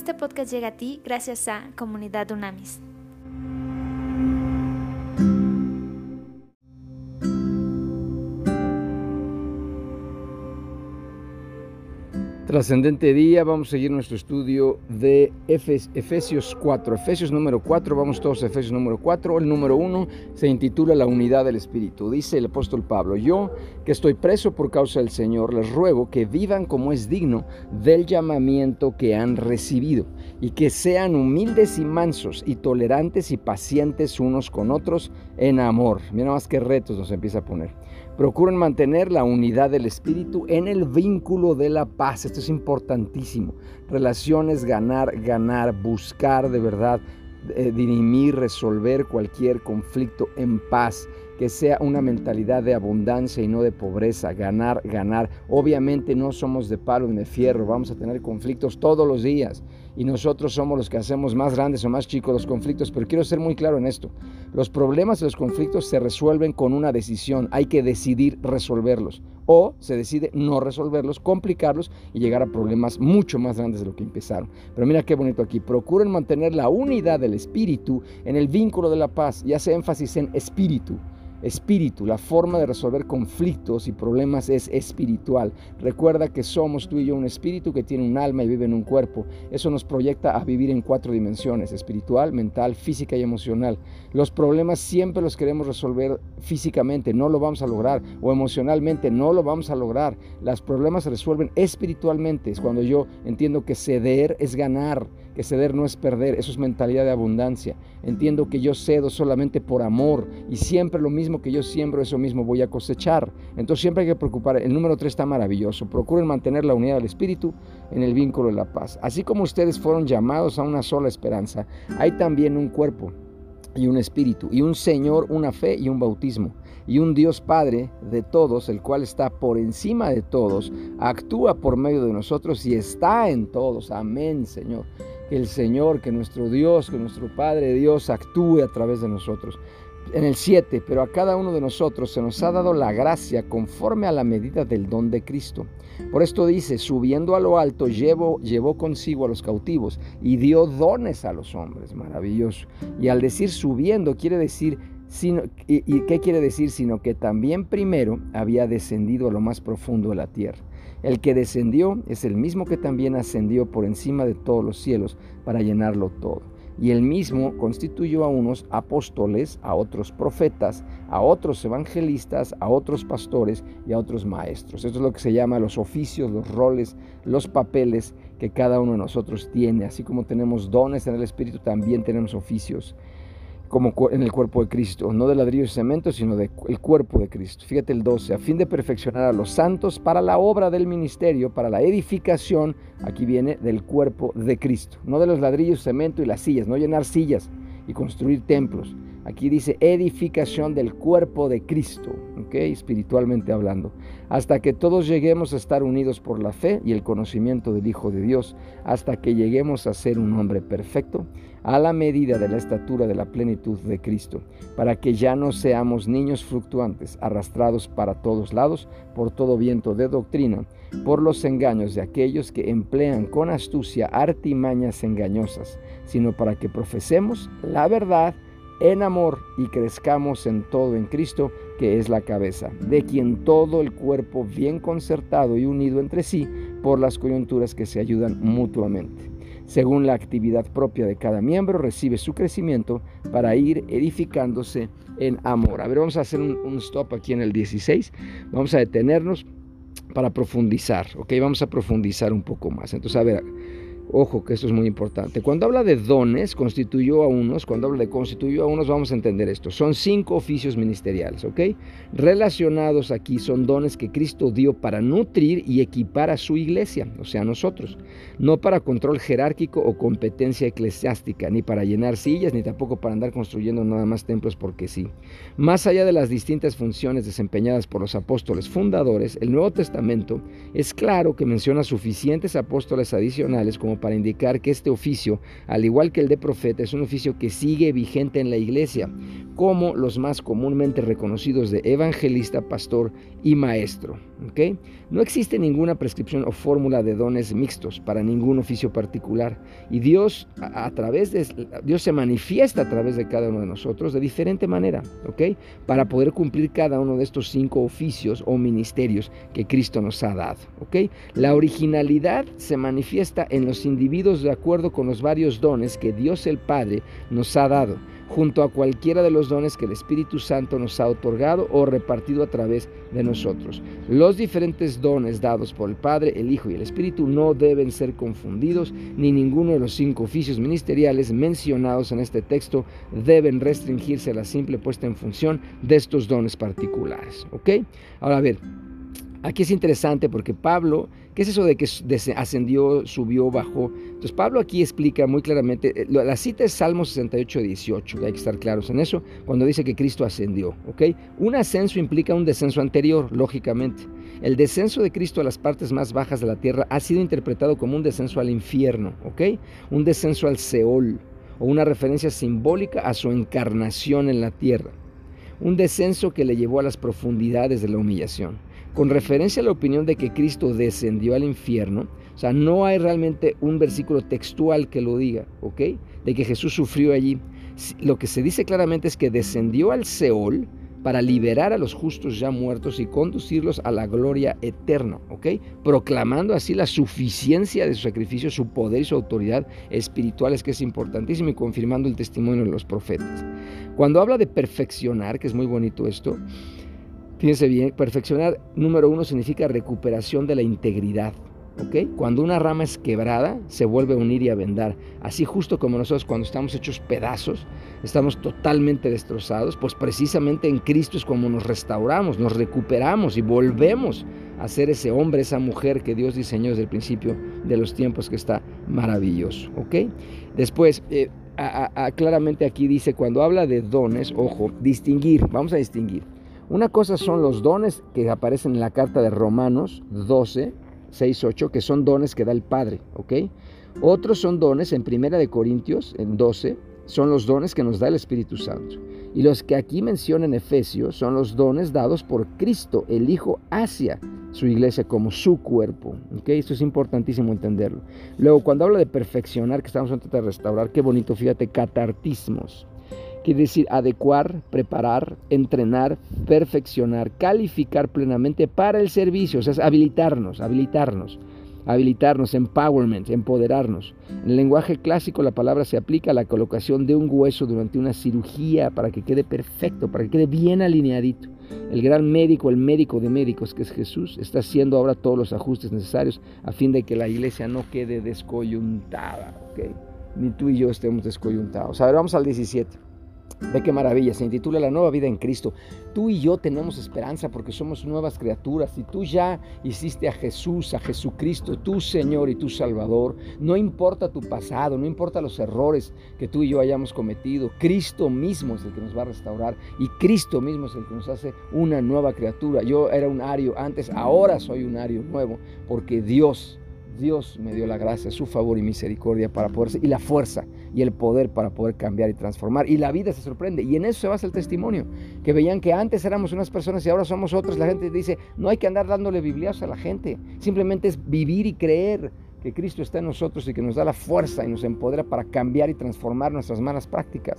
Este podcast llega a ti gracias a Comunidad Unamis. Trascendente día, vamos a seguir nuestro estudio de Efesios 4. Efesios número 4, vamos todos a Efesios número 4. El número 1 se intitula La unidad del Espíritu. Dice el apóstol Pablo, yo que estoy preso por causa del Señor, les ruego que vivan como es digno del llamamiento que han recibido y que sean humildes y mansos y tolerantes y pacientes unos con otros en amor. Mira más qué retos nos empieza a poner. Procuren mantener la unidad del espíritu en el vínculo de la paz. Esto es importantísimo. Relaciones, ganar, ganar, buscar de verdad, eh, dirimir, resolver cualquier conflicto en paz que sea una mentalidad de abundancia y no de pobreza, ganar, ganar. Obviamente no somos de palo ni de fierro, vamos a tener conflictos todos los días y nosotros somos los que hacemos más grandes o más chicos los conflictos, pero quiero ser muy claro en esto. Los problemas y los conflictos se resuelven con una decisión, hay que decidir resolverlos o se decide no resolverlos, complicarlos y llegar a problemas mucho más grandes de lo que empezaron. Pero mira qué bonito aquí, procuren mantener la unidad del espíritu en el vínculo de la paz y hace énfasis en espíritu. Espíritu, la forma de resolver conflictos y problemas es espiritual. Recuerda que somos tú y yo un espíritu que tiene un alma y vive en un cuerpo. Eso nos proyecta a vivir en cuatro dimensiones, espiritual, mental, física y emocional. Los problemas siempre los queremos resolver físicamente, no lo vamos a lograr, o emocionalmente, no lo vamos a lograr. Los problemas se resuelven espiritualmente. Es cuando yo entiendo que ceder es ganar, que ceder no es perder, eso es mentalidad de abundancia. Entiendo que yo cedo solamente por amor y siempre lo mismo que yo siembro, eso mismo voy a cosechar. Entonces siempre hay que preocupar. El número 3 está maravilloso. Procuren mantener la unidad del espíritu en el vínculo de la paz. Así como ustedes fueron llamados a una sola esperanza, hay también un cuerpo y un espíritu, y un Señor, una fe y un bautismo, y un Dios Padre de todos, el cual está por encima de todos, actúa por medio de nosotros y está en todos. Amén, Señor el Señor, que nuestro Dios, que nuestro Padre Dios actúe a través de nosotros. En el 7, pero a cada uno de nosotros se nos ha dado la gracia conforme a la medida del don de Cristo. Por esto dice, subiendo a lo alto, llevó, llevó consigo a los cautivos y dio dones a los hombres. Maravilloso. Y al decir subiendo, quiere decir Sino, y, ¿Y qué quiere decir? Sino que también primero había descendido a lo más profundo de la tierra. El que descendió es el mismo que también ascendió por encima de todos los cielos para llenarlo todo. Y el mismo constituyó a unos apóstoles, a otros profetas, a otros evangelistas, a otros pastores y a otros maestros. Esto es lo que se llama los oficios, los roles, los papeles que cada uno de nosotros tiene. Así como tenemos dones en el Espíritu, también tenemos oficios como en el cuerpo de Cristo, no de ladrillo y cemento, sino del cuerpo de Cristo. Fíjate el 12, a fin de perfeccionar a los santos para la obra del ministerio, para la edificación, aquí viene, del cuerpo de Cristo, no de los ladrillos, cemento y las sillas, no llenar sillas y construir templos. Aquí dice edificación del cuerpo de Cristo, espiritualmente hablando, hasta que todos lleguemos a estar unidos por la fe y el conocimiento del Hijo de Dios, hasta que lleguemos a ser un hombre perfecto a la medida de la estatura de la plenitud de Cristo, para que ya no seamos niños fluctuantes, arrastrados para todos lados por todo viento de doctrina, por los engaños de aquellos que emplean con astucia artimañas engañosas, sino para que profesemos la verdad en amor y crezcamos en todo en Cristo, que es la cabeza, de quien todo el cuerpo bien concertado y unido entre sí por las coyunturas que se ayudan mutuamente según la actividad propia de cada miembro, recibe su crecimiento para ir edificándose en amor. A ver, vamos a hacer un, stop aquí en el 16. Vamos a detenernos para profundizar, ¿ok? Vamos a profundizar un poco más. Entonces, a ver, Ojo que esto es muy importante. Cuando habla de dones, constituyó a unos, cuando habla de constituyó a unos, vamos a entender esto. Son cinco oficios ministeriales, ¿ok? Relacionados aquí son dones que Cristo dio para nutrir y equipar a su iglesia, o sea, nosotros. No para control jerárquico o competencia eclesiástica, ni para llenar sillas, ni tampoco para andar construyendo nada más templos porque sí. Más allá de las distintas funciones desempeñadas por los apóstoles fundadores, el Nuevo Testamento es claro que menciona suficientes apóstoles adicionales como para indicar que este oficio, al igual que el de profeta, es un oficio que sigue vigente en la iglesia, como los más comúnmente reconocidos de evangelista, pastor y maestro. No existe ninguna prescripción o fórmula de dones mixtos para ningún oficio particular y Dios a, través de Dios se manifiesta a través de cada uno de nosotros de diferente manera, ¿ok? Para poder cumplir cada uno de estos cinco oficios o ministerios que Cristo nos ha dado, ¿ok? La originalidad se manifiesta en los individuos de acuerdo con los varios dones que Dios el Padre nos ha dado junto a cualquiera de los dones que el Espíritu Santo nos ha otorgado o repartido a través de nosotros. Los diferentes dones dados por el Padre, el Hijo y el Espíritu no deben ser confundidos, ni ninguno de los cinco oficios ministeriales mencionados en este texto deben restringirse a la simple puesta en función de estos dones particulares. ¿Ok? Ahora a ver, Aquí es interesante porque Pablo, ¿qué es eso de que ascendió, subió, bajó? Entonces Pablo aquí explica muy claramente, eh, la cita es Salmo 68, 18, hay que estar claros en eso, cuando dice que Cristo ascendió, ¿ok? Un ascenso implica un descenso anterior, lógicamente. El descenso de Cristo a las partes más bajas de la tierra ha sido interpretado como un descenso al infierno, ¿ok? Un descenso al Seol, o una referencia simbólica a su encarnación en la tierra. Un descenso que le llevó a las profundidades de la humillación con referencia a la opinión de que Cristo descendió al infierno, o sea, no hay realmente un versículo textual que lo diga, ¿ok? De que Jesús sufrió allí. Lo que se dice claramente es que descendió al Seol para liberar a los justos ya muertos y conducirlos a la gloria eterna, ¿ok? Proclamando así la suficiencia de su sacrificio, su poder y su autoridad espirituales, que es importantísimo, y confirmando el testimonio de los profetas. Cuando habla de perfeccionar, que es muy bonito esto, Fíjense bien, perfeccionar número uno significa recuperación de la integridad. ¿ok? Cuando una rama es quebrada, se vuelve a unir y a vendar. Así justo como nosotros cuando estamos hechos pedazos, estamos totalmente destrozados, pues precisamente en Cristo es como nos restauramos, nos recuperamos y volvemos a ser ese hombre, esa mujer que Dios diseñó desde el principio de los tiempos que está maravilloso. ¿ok? Después, eh, claramente aquí dice, cuando habla de dones, ojo, distinguir, vamos a distinguir. Una cosa son los dones que aparecen en la carta de Romanos 12, 6, 8, que son dones que da el Padre, ¿ok? Otros son dones en Primera de Corintios, en 12, son los dones que nos da el Espíritu Santo. Y los que aquí menciona en Efesios son los dones dados por Cristo, el Hijo, hacia su iglesia como su cuerpo. ¿ok? Esto es importantísimo entenderlo. Luego, cuando habla de perfeccionar, que estamos tratando de restaurar, qué bonito, fíjate, catartismos. Quiere decir adecuar, preparar, entrenar, perfeccionar, calificar plenamente para el servicio, o sea, habilitarnos, habilitarnos, habilitarnos, empowerment, empoderarnos. En el lenguaje clásico la palabra se aplica a la colocación de un hueso durante una cirugía para que quede perfecto, para que quede bien alineadito. El gran médico, el médico de médicos que es Jesús, está haciendo ahora todos los ajustes necesarios a fin de que la iglesia no quede descoyuntada, Ni tú y yo estemos descoyuntados. A ver, vamos al 17. Ve qué maravilla, se intitula La nueva vida en Cristo. Tú y yo tenemos esperanza porque somos nuevas criaturas. Y tú ya hiciste a Jesús, a Jesucristo, tu Señor y tu Salvador. No importa tu pasado, no importa los errores que tú y yo hayamos cometido. Cristo mismo es el que nos va a restaurar y Cristo mismo es el que nos hace una nueva criatura. Yo era un ario antes, ahora soy un ario nuevo porque Dios Dios me dio la gracia, su favor y misericordia para poder, y la fuerza y el poder para poder cambiar y transformar. Y la vida se sorprende. Y en eso se basa el testimonio. Que veían que antes éramos unas personas y ahora somos otras. La gente dice, no hay que andar dándole biblias a la gente. Simplemente es vivir y creer que Cristo está en nosotros y que nos da la fuerza y nos empodera para cambiar y transformar nuestras malas prácticas.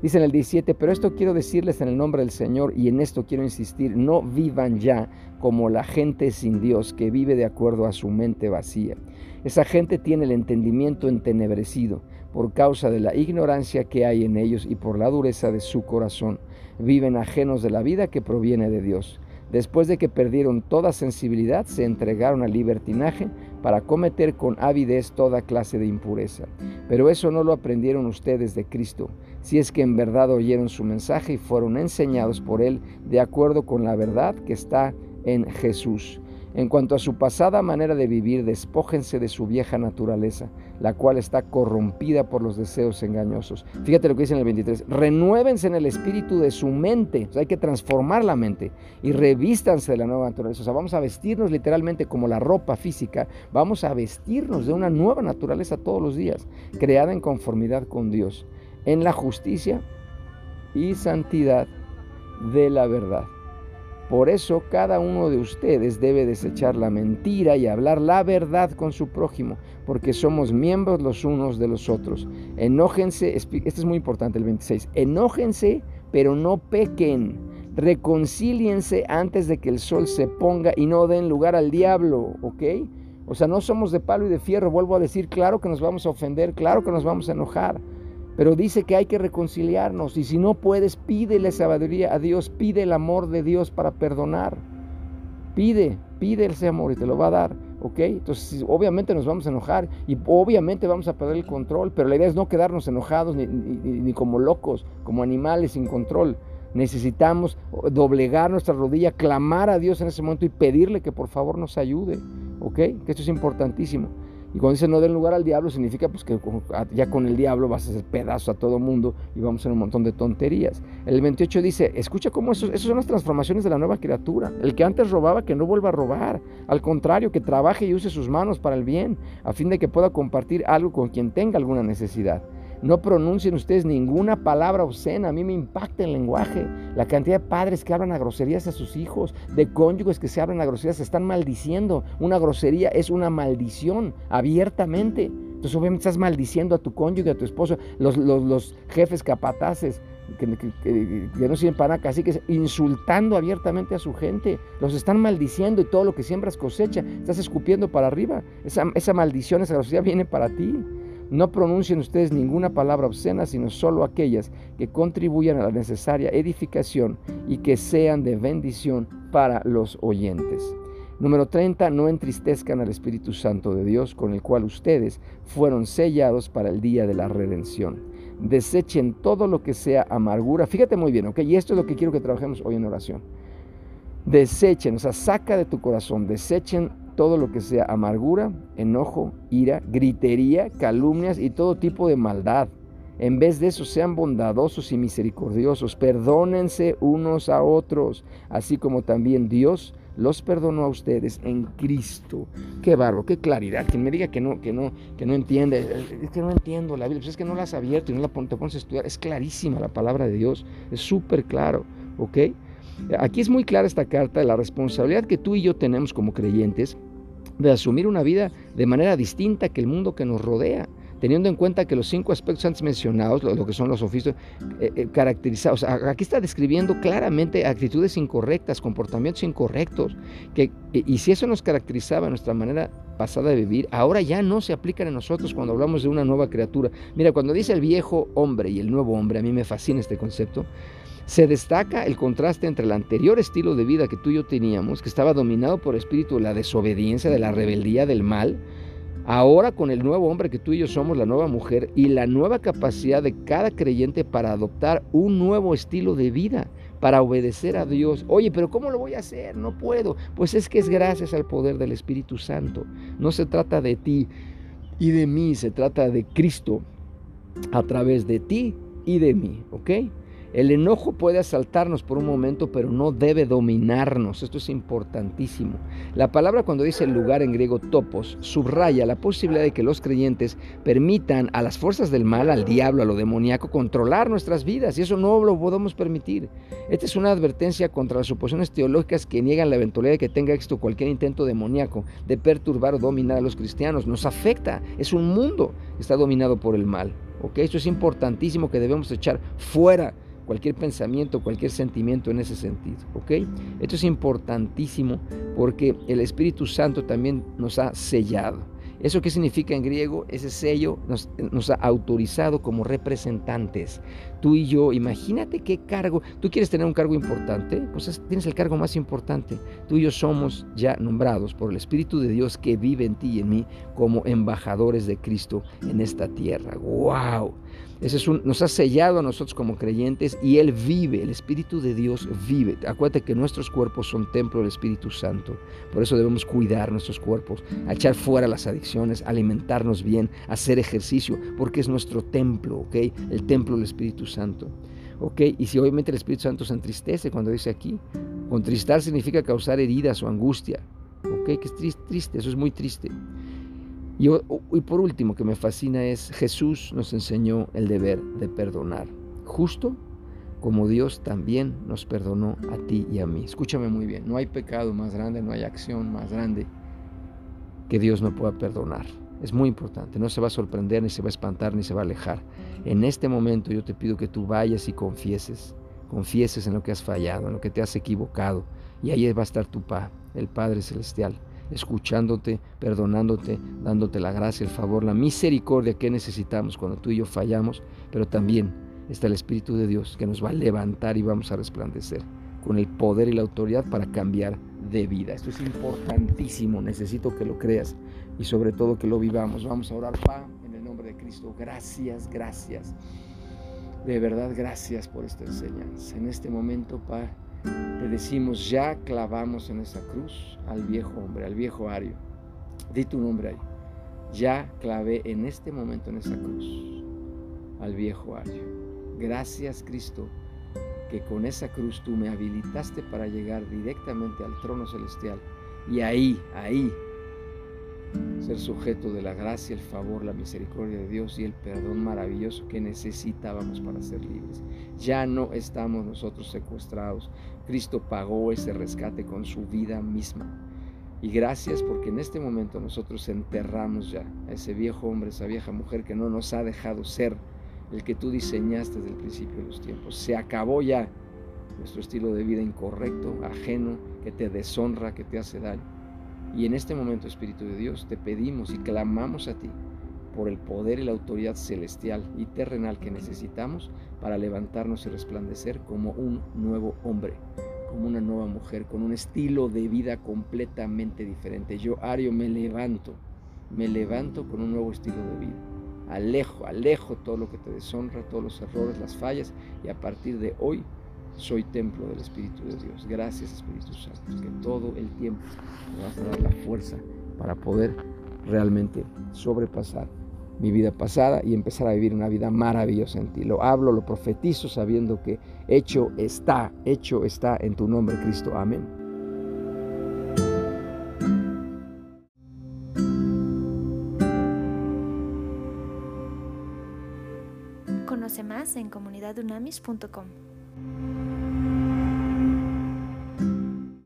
Dice en el 17, pero esto quiero decirles en el nombre del Señor y en esto quiero insistir, no vivan ya como la gente sin Dios que vive de acuerdo a su mente vacía. Esa gente tiene el entendimiento entenebrecido por causa de la ignorancia que hay en ellos y por la dureza de su corazón. Viven ajenos de la vida que proviene de Dios. Después de que perdieron toda sensibilidad, se entregaron al libertinaje para cometer con avidez toda clase de impureza. Pero eso no lo aprendieron ustedes de Cristo, si es que en verdad oyeron su mensaje y fueron enseñados por Él de acuerdo con la verdad que está en Jesús. En cuanto a su pasada manera de vivir, despójense de su vieja naturaleza, la cual está corrompida por los deseos engañosos. Fíjate lo que dice en el 23. Renuévense en el espíritu de su mente. Hay que transformar la mente y revístanse de la nueva naturaleza. O sea, vamos a vestirnos literalmente como la ropa física. Vamos a vestirnos de una nueva naturaleza todos los días, creada en conformidad con Dios, en la justicia y santidad de la verdad. Por eso cada uno de ustedes debe desechar la mentira y hablar la verdad con su prójimo, porque somos miembros los unos de los otros. Enójense, este es muy importante el 26, enójense, pero no pequen. Reconcíliense antes de que el sol se ponga y no den lugar al diablo, ¿ok? O sea, no somos de palo y de fierro, vuelvo a decir, claro que nos vamos a ofender, claro que nos vamos a enojar, pero dice que hay que reconciliarnos y si no puedes, pídele sabiduría a Dios, pide el amor de Dios para perdonar. Pide, pide ese amor y te lo va a dar. ¿Ok? Entonces, obviamente nos vamos a enojar y obviamente vamos a perder el control, pero la idea es no quedarnos enojados ni, ni como locos, como animales sin control. Necesitamos doblegar nuestra rodilla, clamar a Dios en ese momento y pedirle que por favor nos ayude. ¿Ok? Que esto es importantísimo. Y cuando dice no den lugar al diablo, significa pues que ya con el diablo vas a hacer pedazos a todo mundo y vamos a hacer un montón de tonterías. El 28 dice, escucha cómo eso, son las transformaciones de la nueva criatura. El que antes robaba, que no vuelva a robar. Al contrario, que trabaje y use sus manos para el bien, a fin de que pueda compartir algo con quien tenga alguna necesidad. No pronuncien ustedes ninguna palabra obscena. A mí me impacta el lenguaje. La cantidad de padres que hablan a groserías a sus hijos, de cónyuges que se hablan a groserías, se están maldiciendo. Una grosería es una maldición abiertamente. Entonces obviamente estás maldiciendo a tu cónyuge, a tu esposo, los, jefes capataces. Que, no sirven para nada, así que insultando abiertamente a su gente, los están maldiciendo y todo lo que siembras cosecha, estás escupiendo para arriba, esa, esa maldición, esa grosería viene para ti. No pronuncien ustedes ninguna palabra obscena, sino solo aquellas que contribuyan a la necesaria edificación y que sean de bendición para los oyentes. Número 30. No entristezcan al Espíritu Santo de Dios, con el cual ustedes fueron sellados para el día de la redención. Desechen todo lo que sea amargura. Fíjate muy bien, ¿ok? Y esto es lo que quiero que trabajemos hoy en oración. Desechen, o sea, saca de tu corazón, desechen todo lo que sea amargura, enojo, ira, gritería, calumnias y todo tipo de maldad. En vez de eso, sean bondadosos y misericordiosos, perdónense unos a otros, así como también Dios los perdonó a ustedes en Cristo. Qué barro, qué claridad. Quien me diga que no, que no, que no entiende, es que no entiendo la Biblia, pues es que no la has abierto y no la te pones a estudiar. Es clarísima la palabra de Dios, es súper claro, ¿ok? Aquí es muy clara esta carta de la responsabilidad que tú y yo tenemos como creyentes de asumir una vida de manera distinta que el mundo que nos rodea, teniendo en cuenta que los cinco aspectos antes mencionados, lo, que son los oficios eh, eh, caracterizados, aquí está describiendo claramente actitudes incorrectas, comportamientos incorrectos, que, y si eso nos caracterizaba nuestra manera pasada de vivir, ahora ya no se aplican a nosotros cuando hablamos de una nueva criatura. Mira, cuando dice el viejo hombre y el nuevo hombre, a mí me fascina este concepto, se destaca el contraste entre el anterior estilo de vida que tú y yo teníamos, que estaba dominado por el espíritu de la desobediencia, de la rebeldía, del mal, ahora con el nuevo hombre que tú y yo somos, la nueva mujer, y la nueva capacidad de cada creyente para adoptar un nuevo estilo de vida, para obedecer a Dios. Oye, pero ¿cómo lo voy a hacer? No puedo. Pues es que es gracias al poder del Espíritu Santo. No se trata de ti y de mí, se trata de Cristo a través de ti y de mí, ¿ok? El enojo puede asaltarnos por un momento, pero no debe dominarnos. Esto es importantísimo. La palabra cuando dice lugar en griego topos subraya la posibilidad de que los creyentes permitan a las fuerzas del mal, al diablo, a lo demoníaco, controlar nuestras vidas. Y eso no lo podemos permitir. Esta es una advertencia contra las suposiciones teológicas que niegan la eventualidad de que tenga éxito cualquier intento demoníaco de perturbar o dominar a los cristianos. Nos afecta. Es un mundo que está dominado por el mal. ¿ok? Esto es importantísimo que debemos echar fuera cualquier pensamiento, cualquier sentimiento en ese sentido. ¿ok? Esto es importantísimo porque el Espíritu Santo también nos ha sellado. ¿Eso qué significa en griego? Ese sello nos, nos, ha autorizado como representantes. Tú y yo, imagínate qué cargo. ¿Tú quieres tener un cargo importante? Pues tienes el cargo más importante. Tú y yo somos ya nombrados por el Espíritu de Dios que vive en ti y en mí como embajadores de Cristo en esta tierra. ¡Wow! Ese es un, nos ha sellado a nosotros como creyentes y Él vive, el Espíritu de Dios vive. Acuérdate que nuestros cuerpos son templo del Espíritu Santo. Por eso debemos cuidar nuestros cuerpos, echar fuera las adicciones, alimentarnos bien, hacer ejercicio, porque es nuestro templo, ¿ok? El templo del Espíritu Santo. ¿ok? Y si obviamente el Espíritu Santo se entristece cuando dice aquí, contristar significa causar heridas o angustia, ¿ok? Que es triste, eso es muy triste. Y, y por último, que me fascina es Jesús nos enseñó el deber de perdonar, justo como Dios también nos perdonó a ti y a mí. Escúchame muy bien, no hay pecado más grande, no hay acción más grande que Dios no pueda perdonar. Es muy importante, no se va a sorprender, ni se va a espantar, ni se va a alejar. En este momento yo te pido que tú vayas y confieses, confieses en lo que has fallado, en lo que te has equivocado. Y ahí va a estar tu Padre, el Padre Celestial, escuchándote, perdonándote, dándote la gracia, el favor, la misericordia que necesitamos cuando tú y yo fallamos, pero también está el Espíritu de Dios que nos va a levantar y vamos a resplandecer con el poder y la autoridad para cambiar de vida. Esto es importantísimo, necesito que lo creas y sobre todo que lo vivamos. Vamos a orar, Pa, en el nombre de Cristo. Gracias, gracias. De verdad, gracias por esta enseñanza. En este momento, Pa, te decimos, ya clavamos en esa cruz al viejo hombre, al viejo Ario. Di tu nombre ahí. Ya clavé en este momento en esa cruz al viejo Ario. Gracias, Cristo que con esa cruz tú me habilitaste para llegar directamente al trono celestial y ahí, ahí, ser sujeto de la gracia, el favor, la misericordia de Dios y el perdón maravilloso que necesitábamos para ser libres. Ya no estamos nosotros secuestrados. Cristo pagó ese rescate con su vida misma. Y gracias porque en este momento nosotros enterramos ya a ese viejo hombre, esa vieja mujer que no nos ha dejado ser el que tú diseñaste desde el principio de los tiempos. Se acabó ya nuestro estilo de vida incorrecto, ajeno, que te deshonra, que te hace daño. Y en este momento, Espíritu de Dios, te pedimos y clamamos a ti por el poder y la autoridad celestial y terrenal que necesitamos para levantarnos y resplandecer como un nuevo hombre, como una nueva mujer, con un estilo de vida completamente diferente. Yo, Ario, me levanto, me levanto con un nuevo estilo de vida alejo, alejo todo lo que te deshonra, todos los errores, las fallas, y a partir de hoy soy templo del Espíritu de Dios. Gracias Espíritu Santo, que todo el tiempo me vas a dar la fuerza para poder realmente sobrepasar mi vida pasada y empezar a vivir una vida maravillosa en ti. Lo hablo, lo profetizo sabiendo que hecho está, hecho está en tu nombre Cristo. Amén. Conoce más en comunidadunamis.com.